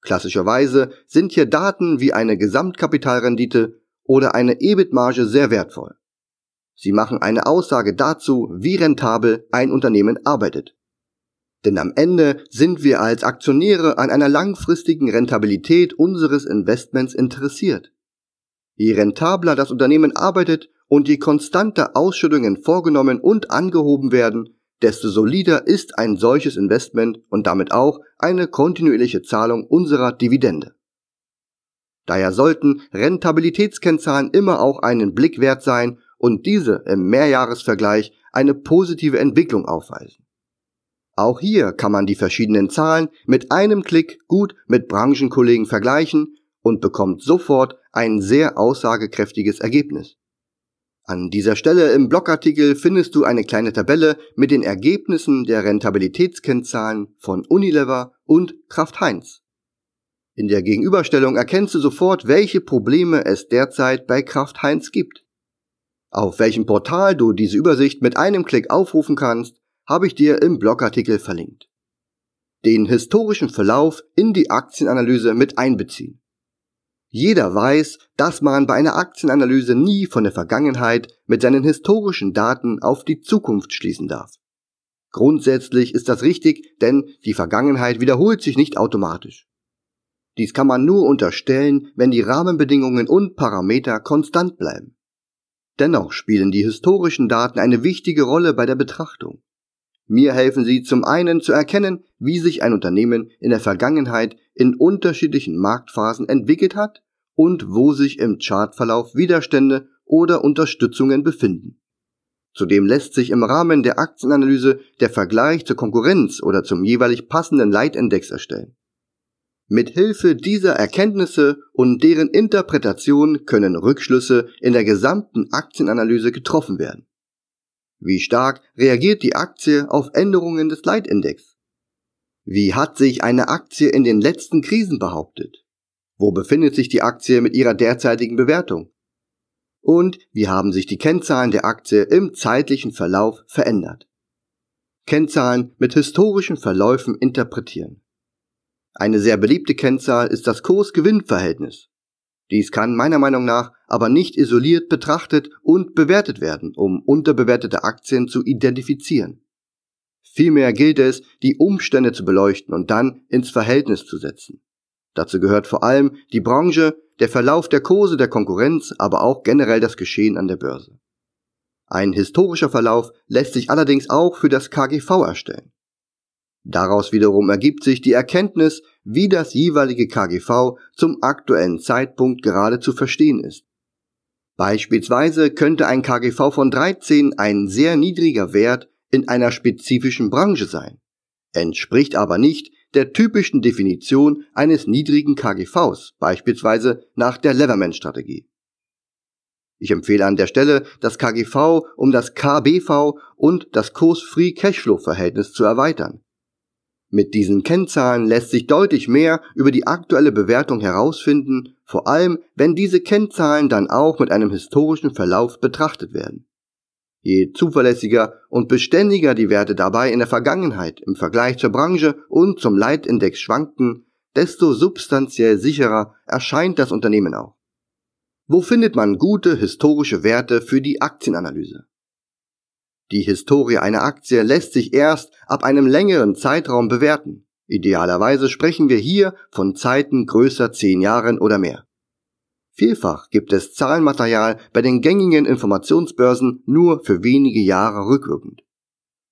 Klassischerweise sind hier Daten wie eine Gesamtkapitalrendite oder eine EBIT-Marge sehr wertvoll. Sie machen eine Aussage dazu, wie rentabel ein Unternehmen arbeitet. Denn am Ende sind wir als Aktionäre an einer langfristigen Rentabilität unseres Investments interessiert. Je rentabler das Unternehmen arbeitet und je konstanter Ausschüttungen vorgenommen und angehoben werden, desto solider ist ein solches Investment und damit auch eine kontinuierliche Zahlung unserer Dividende. Daher sollten Rentabilitätskennzahlen immer auch einen Blick wert sein und diese im Mehrjahresvergleich eine positive Entwicklung aufweisen. Auch hier kann man die verschiedenen Zahlen mit einem Klick gut mit Branchenkollegen vergleichen und bekommt sofort ein sehr aussagekräftiges Ergebnis. An dieser Stelle im Blogartikel findest du eine kleine Tabelle mit den Ergebnissen der Rentabilitätskennzahlen von Unilever und Kraft Heinz. In der Gegenüberstellung erkennst du sofort, welche Probleme es derzeit bei Kraft Heinz gibt. Auf welchem Portal du diese Übersicht mit einem Klick aufrufen kannst, habe ich dir im Blogartikel verlinkt. Den historischen Verlauf in die Aktienanalyse mit einbeziehen. Jeder weiß, dass man bei einer Aktienanalyse nie von der Vergangenheit mit seinen historischen Daten auf die Zukunft schließen darf. Grundsätzlich ist das richtig, denn die Vergangenheit wiederholt sich nicht automatisch. Dies kann man nur unterstellen, wenn die Rahmenbedingungen und Parameter konstant bleiben. Dennoch spielen die historischen Daten eine wichtige Rolle bei der Betrachtung. Mir helfen sie zum einen zu erkennen, wie sich ein Unternehmen in der Vergangenheit in unterschiedlichen Marktphasen entwickelt hat und wo sich im Chartverlauf Widerstände oder Unterstützungen befinden. Zudem lässt sich im Rahmen der Aktienanalyse der Vergleich zur Konkurrenz oder zum jeweilig passenden Leitindex erstellen. Mit Hilfe dieser Erkenntnisse und deren Interpretation können Rückschlüsse in der gesamten Aktienanalyse getroffen werden. Wie stark reagiert die Aktie auf Änderungen des Leitindex? Wie hat sich eine Aktie in den letzten Krisen behauptet? Wo befindet sich die Aktie mit ihrer derzeitigen Bewertung? Und wie haben sich die Kennzahlen der Aktie im zeitlichen Verlauf verändert? Kennzahlen mit historischen Verläufen interpretieren. Eine sehr beliebte Kennzahl ist das Kurs-Gewinn-Verhältnis. Dies kann meiner Meinung nach aber nicht isoliert betrachtet und bewertet werden, um unterbewertete Aktien zu identifizieren. Vielmehr gilt es, die Umstände zu beleuchten und dann ins Verhältnis zu setzen. Dazu gehört vor allem die Branche, der Verlauf der Kurse der Konkurrenz, aber auch generell das Geschehen an der Börse. Ein historischer Verlauf lässt sich allerdings auch für das KGV erstellen. Daraus wiederum ergibt sich die Erkenntnis, wie das jeweilige KGV zum aktuellen Zeitpunkt gerade zu verstehen ist. Beispielsweise könnte ein KGV von 13 ein sehr niedriger Wert in einer spezifischen Branche sein, entspricht aber nicht der typischen Definition eines niedrigen KGVs, beispielsweise nach der Leverman-Strategie. Ich empfehle an der Stelle, das KGV um das KBV und das Kurs-Free-Cashflow-Verhältnis zu erweitern. Mit diesen Kennzahlen lässt sich deutlich mehr über die aktuelle Bewertung herausfinden, vor allem wenn diese Kennzahlen dann auch mit einem historischen Verlauf betrachtet werden. Je zuverlässiger und beständiger die Werte dabei in der Vergangenheit im Vergleich zur Branche und zum Leitindex schwankten, desto substanziell sicherer erscheint das Unternehmen auch. Wo findet man gute historische Werte für die Aktienanalyse? Die Historie einer Aktie lässt sich erst ab einem längeren Zeitraum bewerten. Idealerweise sprechen wir hier von Zeiten größer zehn Jahren oder mehr. Vielfach gibt es Zahlenmaterial bei den gängigen Informationsbörsen nur für wenige Jahre rückwirkend.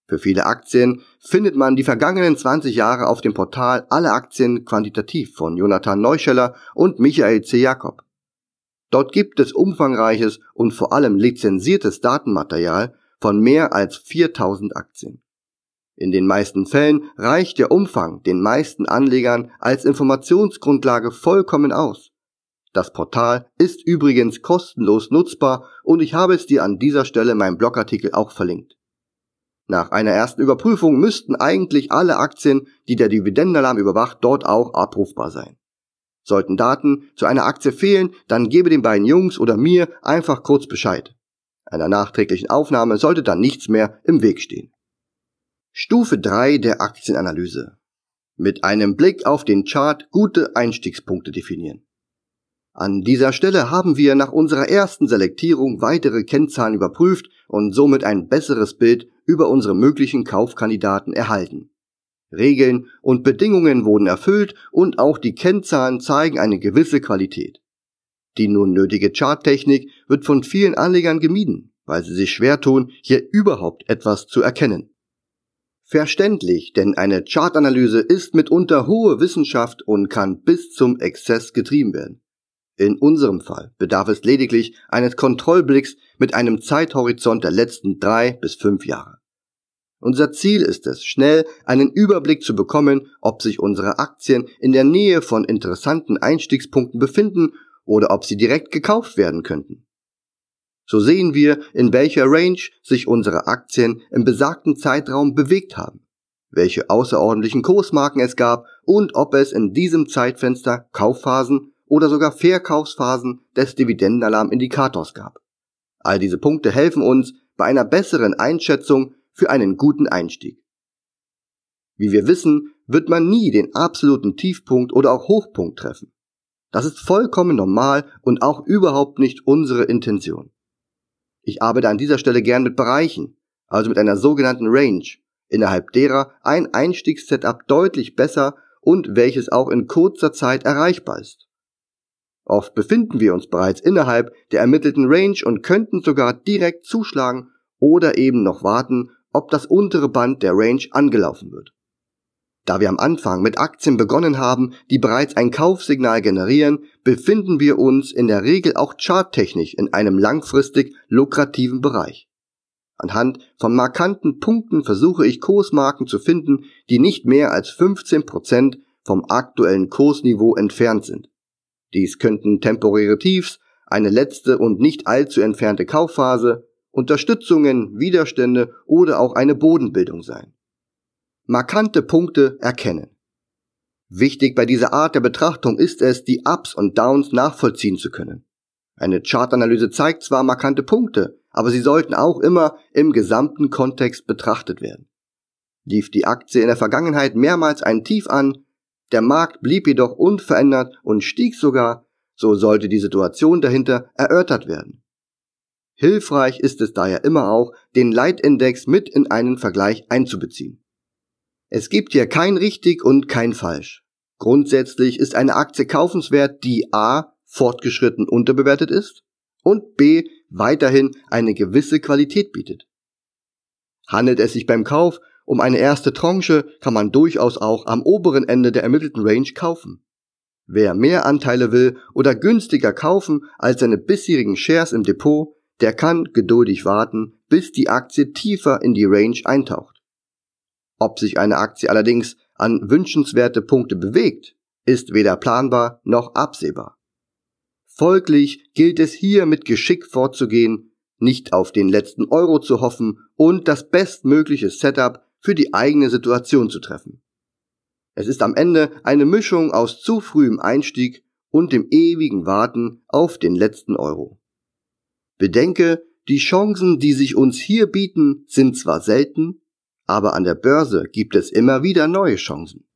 Für viele Aktien findet man die vergangenen 20 Jahre auf dem Portal Alle Aktien quantitativ von Jonathan Neuscheller und Michael C. Jakob. Dort gibt es umfangreiches und vor allem lizenziertes Datenmaterial von mehr als 4000 Aktien. In den meisten Fällen reicht der Umfang den meisten Anlegern als Informationsgrundlage vollkommen aus. Das Portal ist übrigens kostenlos nutzbar und ich habe es dir an dieser Stelle in meinem Blogartikel auch verlinkt. Nach einer ersten Überprüfung müssten eigentlich alle Aktien, die der Dividendenalarm überwacht, dort auch abrufbar sein. Sollten Daten zu einer Aktie fehlen, dann gebe den beiden Jungs oder mir einfach kurz Bescheid. Einer nachträglichen Aufnahme sollte dann nichts mehr im Weg stehen. Stufe 3 der Aktienanalyse. Mit einem Blick auf den Chart gute Einstiegspunkte definieren. An dieser Stelle haben wir nach unserer ersten Selektierung weitere Kennzahlen überprüft und somit ein besseres Bild über unsere möglichen Kaufkandidaten erhalten. Regeln und Bedingungen wurden erfüllt und auch die Kennzahlen zeigen eine gewisse Qualität. Die nun nötige Charttechnik wird von vielen Anlegern gemieden, weil sie sich schwer tun, hier überhaupt etwas zu erkennen. Verständlich, denn eine Chartanalyse ist mitunter hohe Wissenschaft und kann bis zum Exzess getrieben werden. In unserem Fall bedarf es lediglich eines Kontrollblicks mit einem Zeithorizont der letzten drei bis fünf Jahre. Unser Ziel ist es, schnell einen Überblick zu bekommen, ob sich unsere Aktien in der Nähe von interessanten Einstiegspunkten befinden oder ob sie direkt gekauft werden könnten. So sehen wir, in welcher Range sich unsere Aktien im besagten Zeitraum bewegt haben, welche außerordentlichen Kursmarken es gab und ob es in diesem Zeitfenster Kaufphasen oder sogar Verkaufsphasen des Dividendenalarm-Indikators gab. All diese Punkte helfen uns bei einer besseren Einschätzung für einen guten Einstieg. Wie wir wissen, wird man nie den absoluten Tiefpunkt oder auch Hochpunkt treffen. Das ist vollkommen normal und auch überhaupt nicht unsere Intention. Ich arbeite an dieser Stelle gern mit Bereichen, also mit einer sogenannten Range, innerhalb derer ein Einstiegssetup deutlich besser und welches auch in kurzer Zeit erreichbar ist. Oft befinden wir uns bereits innerhalb der ermittelten Range und könnten sogar direkt zuschlagen oder eben noch warten, ob das untere Band der Range angelaufen wird. Da wir am Anfang mit Aktien begonnen haben, die bereits ein Kaufsignal generieren, befinden wir uns in der Regel auch charttechnisch in einem langfristig lukrativen Bereich. Anhand von markanten Punkten versuche ich Kursmarken zu finden, die nicht mehr als 15% vom aktuellen Kursniveau entfernt sind. Dies könnten temporäre Tiefs, eine letzte und nicht allzu entfernte Kaufphase, Unterstützungen, Widerstände oder auch eine Bodenbildung sein markante Punkte erkennen. Wichtig bei dieser Art der Betrachtung ist es, die Ups und Downs nachvollziehen zu können. Eine Chartanalyse zeigt zwar markante Punkte, aber sie sollten auch immer im gesamten Kontext betrachtet werden. Lief die Aktie in der Vergangenheit mehrmals ein Tief an, der Markt blieb jedoch unverändert und stieg sogar, so sollte die Situation dahinter erörtert werden. Hilfreich ist es daher immer auch, den Leitindex mit in einen Vergleich einzubeziehen. Es gibt hier kein richtig und kein falsch. Grundsätzlich ist eine Aktie kaufenswert, die a. fortgeschritten unterbewertet ist und b. weiterhin eine gewisse Qualität bietet. Handelt es sich beim Kauf um eine erste Tranche, kann man durchaus auch am oberen Ende der ermittelten Range kaufen. Wer mehr Anteile will oder günstiger kaufen als seine bisherigen Shares im Depot, der kann geduldig warten, bis die Aktie tiefer in die Range eintaucht. Ob sich eine Aktie allerdings an wünschenswerte Punkte bewegt, ist weder planbar noch absehbar. Folglich gilt es hier mit Geschick vorzugehen, nicht auf den letzten Euro zu hoffen und das bestmögliche Setup für die eigene Situation zu treffen. Es ist am Ende eine Mischung aus zu frühem Einstieg und dem ewigen Warten auf den letzten Euro. Bedenke, die Chancen, die sich uns hier bieten, sind zwar selten, aber an der Börse gibt es immer wieder neue Chancen.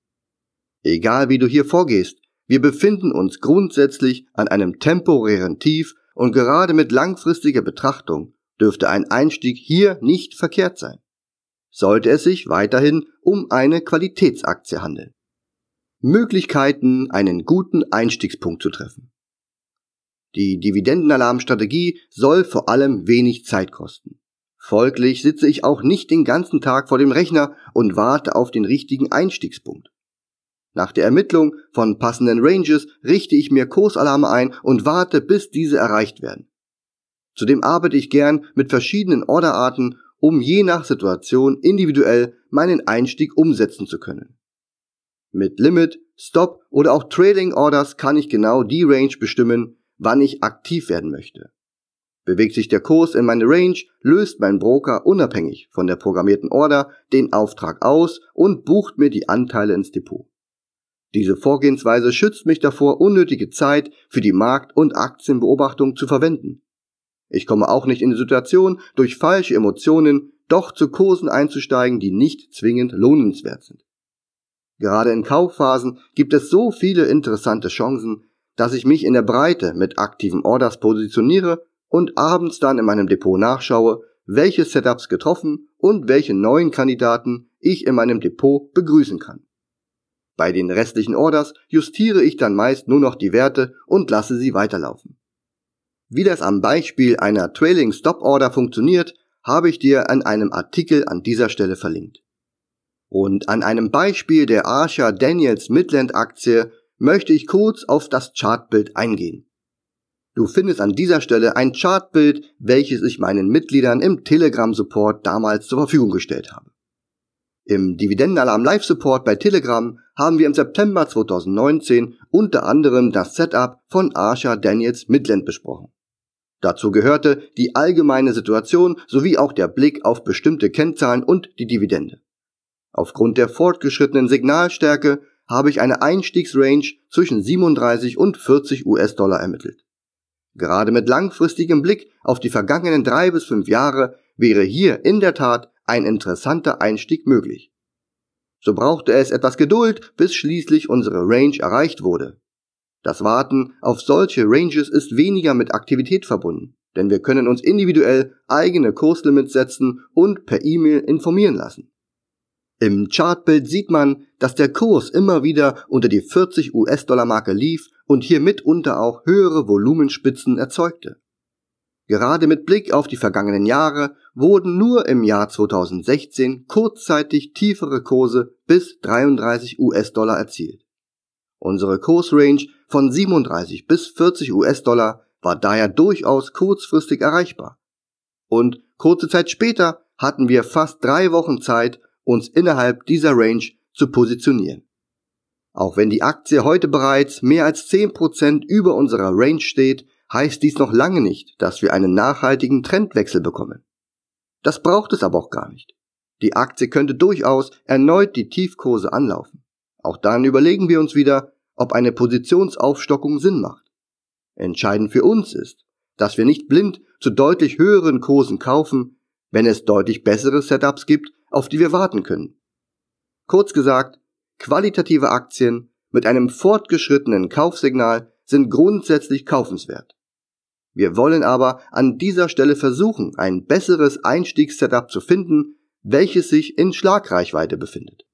Egal wie du hier vorgehst, wir befinden uns grundsätzlich an einem temporären Tief und gerade mit langfristiger Betrachtung dürfte ein Einstieg hier nicht verkehrt sein sollte es sich weiterhin um eine Qualitätsaktie handeln. Möglichkeiten, einen guten Einstiegspunkt zu treffen. Die Dividendenalarmstrategie soll vor allem wenig Zeit kosten. Folglich sitze ich auch nicht den ganzen Tag vor dem Rechner und warte auf den richtigen Einstiegspunkt. Nach der Ermittlung von passenden Ranges richte ich mir Kursalarme ein und warte, bis diese erreicht werden. Zudem arbeite ich gern mit verschiedenen Orderarten um je nach Situation individuell meinen Einstieg umsetzen zu können. Mit Limit, Stop oder auch Trading Orders kann ich genau die Range bestimmen, wann ich aktiv werden möchte. Bewegt sich der Kurs in meine Range, löst mein Broker unabhängig von der programmierten Order den Auftrag aus und bucht mir die Anteile ins Depot. Diese Vorgehensweise schützt mich davor, unnötige Zeit für die Markt- und Aktienbeobachtung zu verwenden. Ich komme auch nicht in die Situation, durch falsche Emotionen doch zu Kursen einzusteigen, die nicht zwingend lohnenswert sind. Gerade in Kaufphasen gibt es so viele interessante Chancen, dass ich mich in der Breite mit aktiven Orders positioniere und abends dann in meinem Depot nachschaue, welche Setups getroffen und welche neuen Kandidaten ich in meinem Depot begrüßen kann. Bei den restlichen Orders justiere ich dann meist nur noch die Werte und lasse sie weiterlaufen. Wie das am Beispiel einer Trailing Stop Order funktioniert, habe ich dir an einem Artikel an dieser Stelle verlinkt. Und an einem Beispiel der Archer Daniels Midland Aktie möchte ich kurz auf das Chartbild eingehen. Du findest an dieser Stelle ein Chartbild, welches ich meinen Mitgliedern im Telegram Support damals zur Verfügung gestellt habe. Im Dividendenalarm Live Support bei Telegram haben wir im September 2019 unter anderem das Setup von Archer Daniels Midland besprochen. Dazu gehörte die allgemeine Situation sowie auch der Blick auf bestimmte Kennzahlen und die Dividende. Aufgrund der fortgeschrittenen Signalstärke habe ich eine Einstiegsrange zwischen 37 und 40 US-Dollar ermittelt. Gerade mit langfristigem Blick auf die vergangenen drei bis fünf Jahre wäre hier in der Tat ein interessanter Einstieg möglich. So brauchte es etwas Geduld, bis schließlich unsere Range erreicht wurde. Das Warten auf solche Ranges ist weniger mit Aktivität verbunden, denn wir können uns individuell eigene Kurslimits setzen und per E-Mail informieren lassen. Im Chartbild sieht man, dass der Kurs immer wieder unter die 40 US-Dollar-Marke lief und hier mitunter auch höhere Volumenspitzen erzeugte. Gerade mit Blick auf die vergangenen Jahre wurden nur im Jahr 2016 kurzzeitig tiefere Kurse bis 33 US-Dollar erzielt. Unsere Kursrange von 37 bis 40 US-Dollar war daher durchaus kurzfristig erreichbar. Und kurze Zeit später hatten wir fast drei Wochen Zeit, uns innerhalb dieser Range zu positionieren. Auch wenn die Aktie heute bereits mehr als 10% über unserer Range steht, heißt dies noch lange nicht, dass wir einen nachhaltigen Trendwechsel bekommen. Das braucht es aber auch gar nicht. Die Aktie könnte durchaus erneut die Tiefkurse anlaufen. Auch dann überlegen wir uns wieder, ob eine Positionsaufstockung Sinn macht. Entscheidend für uns ist, dass wir nicht blind zu deutlich höheren Kursen kaufen, wenn es deutlich bessere Setups gibt, auf die wir warten können. Kurz gesagt, qualitative Aktien mit einem fortgeschrittenen Kaufsignal sind grundsätzlich kaufenswert. Wir wollen aber an dieser Stelle versuchen, ein besseres Einstiegssetup zu finden, welches sich in Schlagreichweite befindet.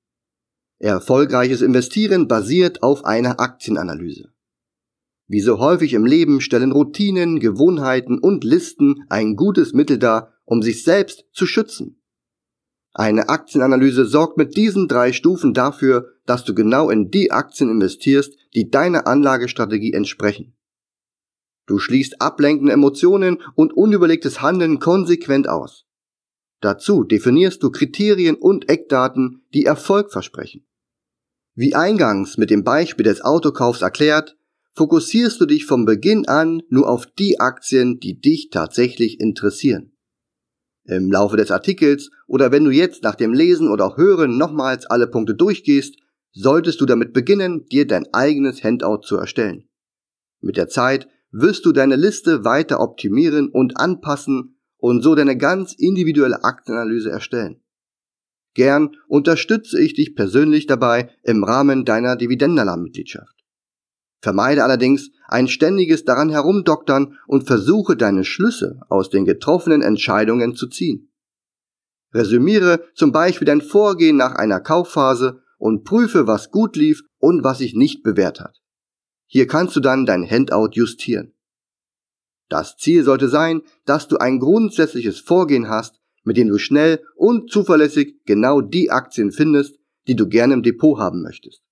Erfolgreiches Investieren basiert auf einer Aktienanalyse. Wie so häufig im Leben stellen Routinen, Gewohnheiten und Listen ein gutes Mittel dar, um sich selbst zu schützen. Eine Aktienanalyse sorgt mit diesen drei Stufen dafür, dass du genau in die Aktien investierst, die deiner Anlagestrategie entsprechen. Du schließt ablenkende Emotionen und unüberlegtes Handeln konsequent aus. Dazu definierst du Kriterien und Eckdaten, die Erfolg versprechen. Wie eingangs mit dem Beispiel des Autokaufs erklärt, fokussierst du dich vom Beginn an nur auf die Aktien, die dich tatsächlich interessieren. Im Laufe des Artikels oder wenn du jetzt nach dem Lesen oder Hören nochmals alle Punkte durchgehst, solltest du damit beginnen, dir dein eigenes Handout zu erstellen. Mit der Zeit wirst du deine Liste weiter optimieren und anpassen und so deine ganz individuelle Aktenanalyse erstellen. Gern unterstütze ich dich persönlich dabei im Rahmen deiner Dividendenalarm-Mitgliedschaft. Vermeide allerdings ein ständiges daran herumdoktern und versuche deine Schlüsse aus den getroffenen Entscheidungen zu ziehen. Resümiere zum Beispiel dein Vorgehen nach einer Kaufphase und prüfe, was gut lief und was sich nicht bewährt hat. Hier kannst du dann dein Handout justieren. Das Ziel sollte sein, dass du ein grundsätzliches Vorgehen hast, mit dem du schnell und zuverlässig genau die Aktien findest, die du gerne im Depot haben möchtest.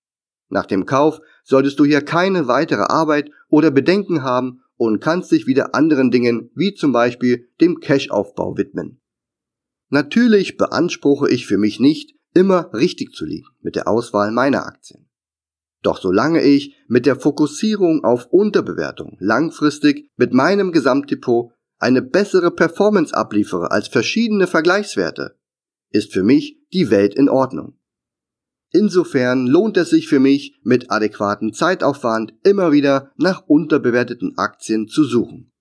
Nach dem Kauf solltest du hier keine weitere Arbeit oder Bedenken haben und kannst dich wieder anderen Dingen wie zum Beispiel dem Cash-Aufbau widmen. Natürlich beanspruche ich für mich nicht, immer richtig zu liegen mit der Auswahl meiner Aktien. Doch solange ich mit der Fokussierung auf Unterbewertung langfristig mit meinem Gesamtdepot eine bessere Performance abliefere als verschiedene Vergleichswerte, ist für mich die Welt in Ordnung. Insofern lohnt es sich für mich, mit adäquatem Zeitaufwand immer wieder nach unterbewerteten Aktien zu suchen.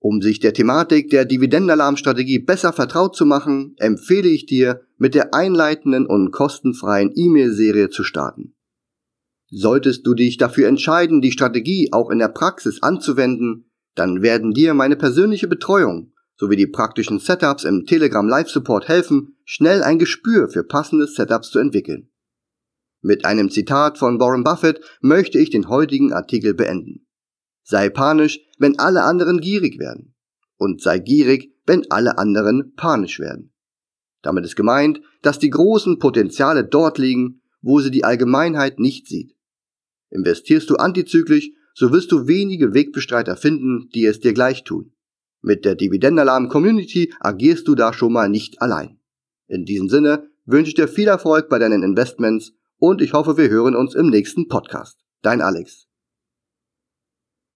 Um sich der Thematik der Dividendenalarmstrategie besser vertraut zu machen, empfehle ich dir, mit der einleitenden und kostenfreien E-Mail-Serie zu starten. Solltest du dich dafür entscheiden, die Strategie auch in der Praxis anzuwenden, dann werden dir meine persönliche Betreuung sowie die praktischen Setups im Telegram Live Support helfen, schnell ein Gespür für passende Setups zu entwickeln. Mit einem Zitat von Warren Buffett möchte ich den heutigen Artikel beenden. Sei panisch, wenn alle anderen gierig werden. Und sei gierig, wenn alle anderen panisch werden. Damit ist gemeint, dass die großen Potenziale dort liegen, wo sie die Allgemeinheit nicht sieht. Investierst du antizyklisch, so wirst du wenige Wegbestreiter finden, die es dir gleich tun. Mit der Dividendenalarm Community agierst du da schon mal nicht allein. In diesem Sinne wünsche ich dir viel Erfolg bei deinen Investments und ich hoffe, wir hören uns im nächsten Podcast. Dein Alex.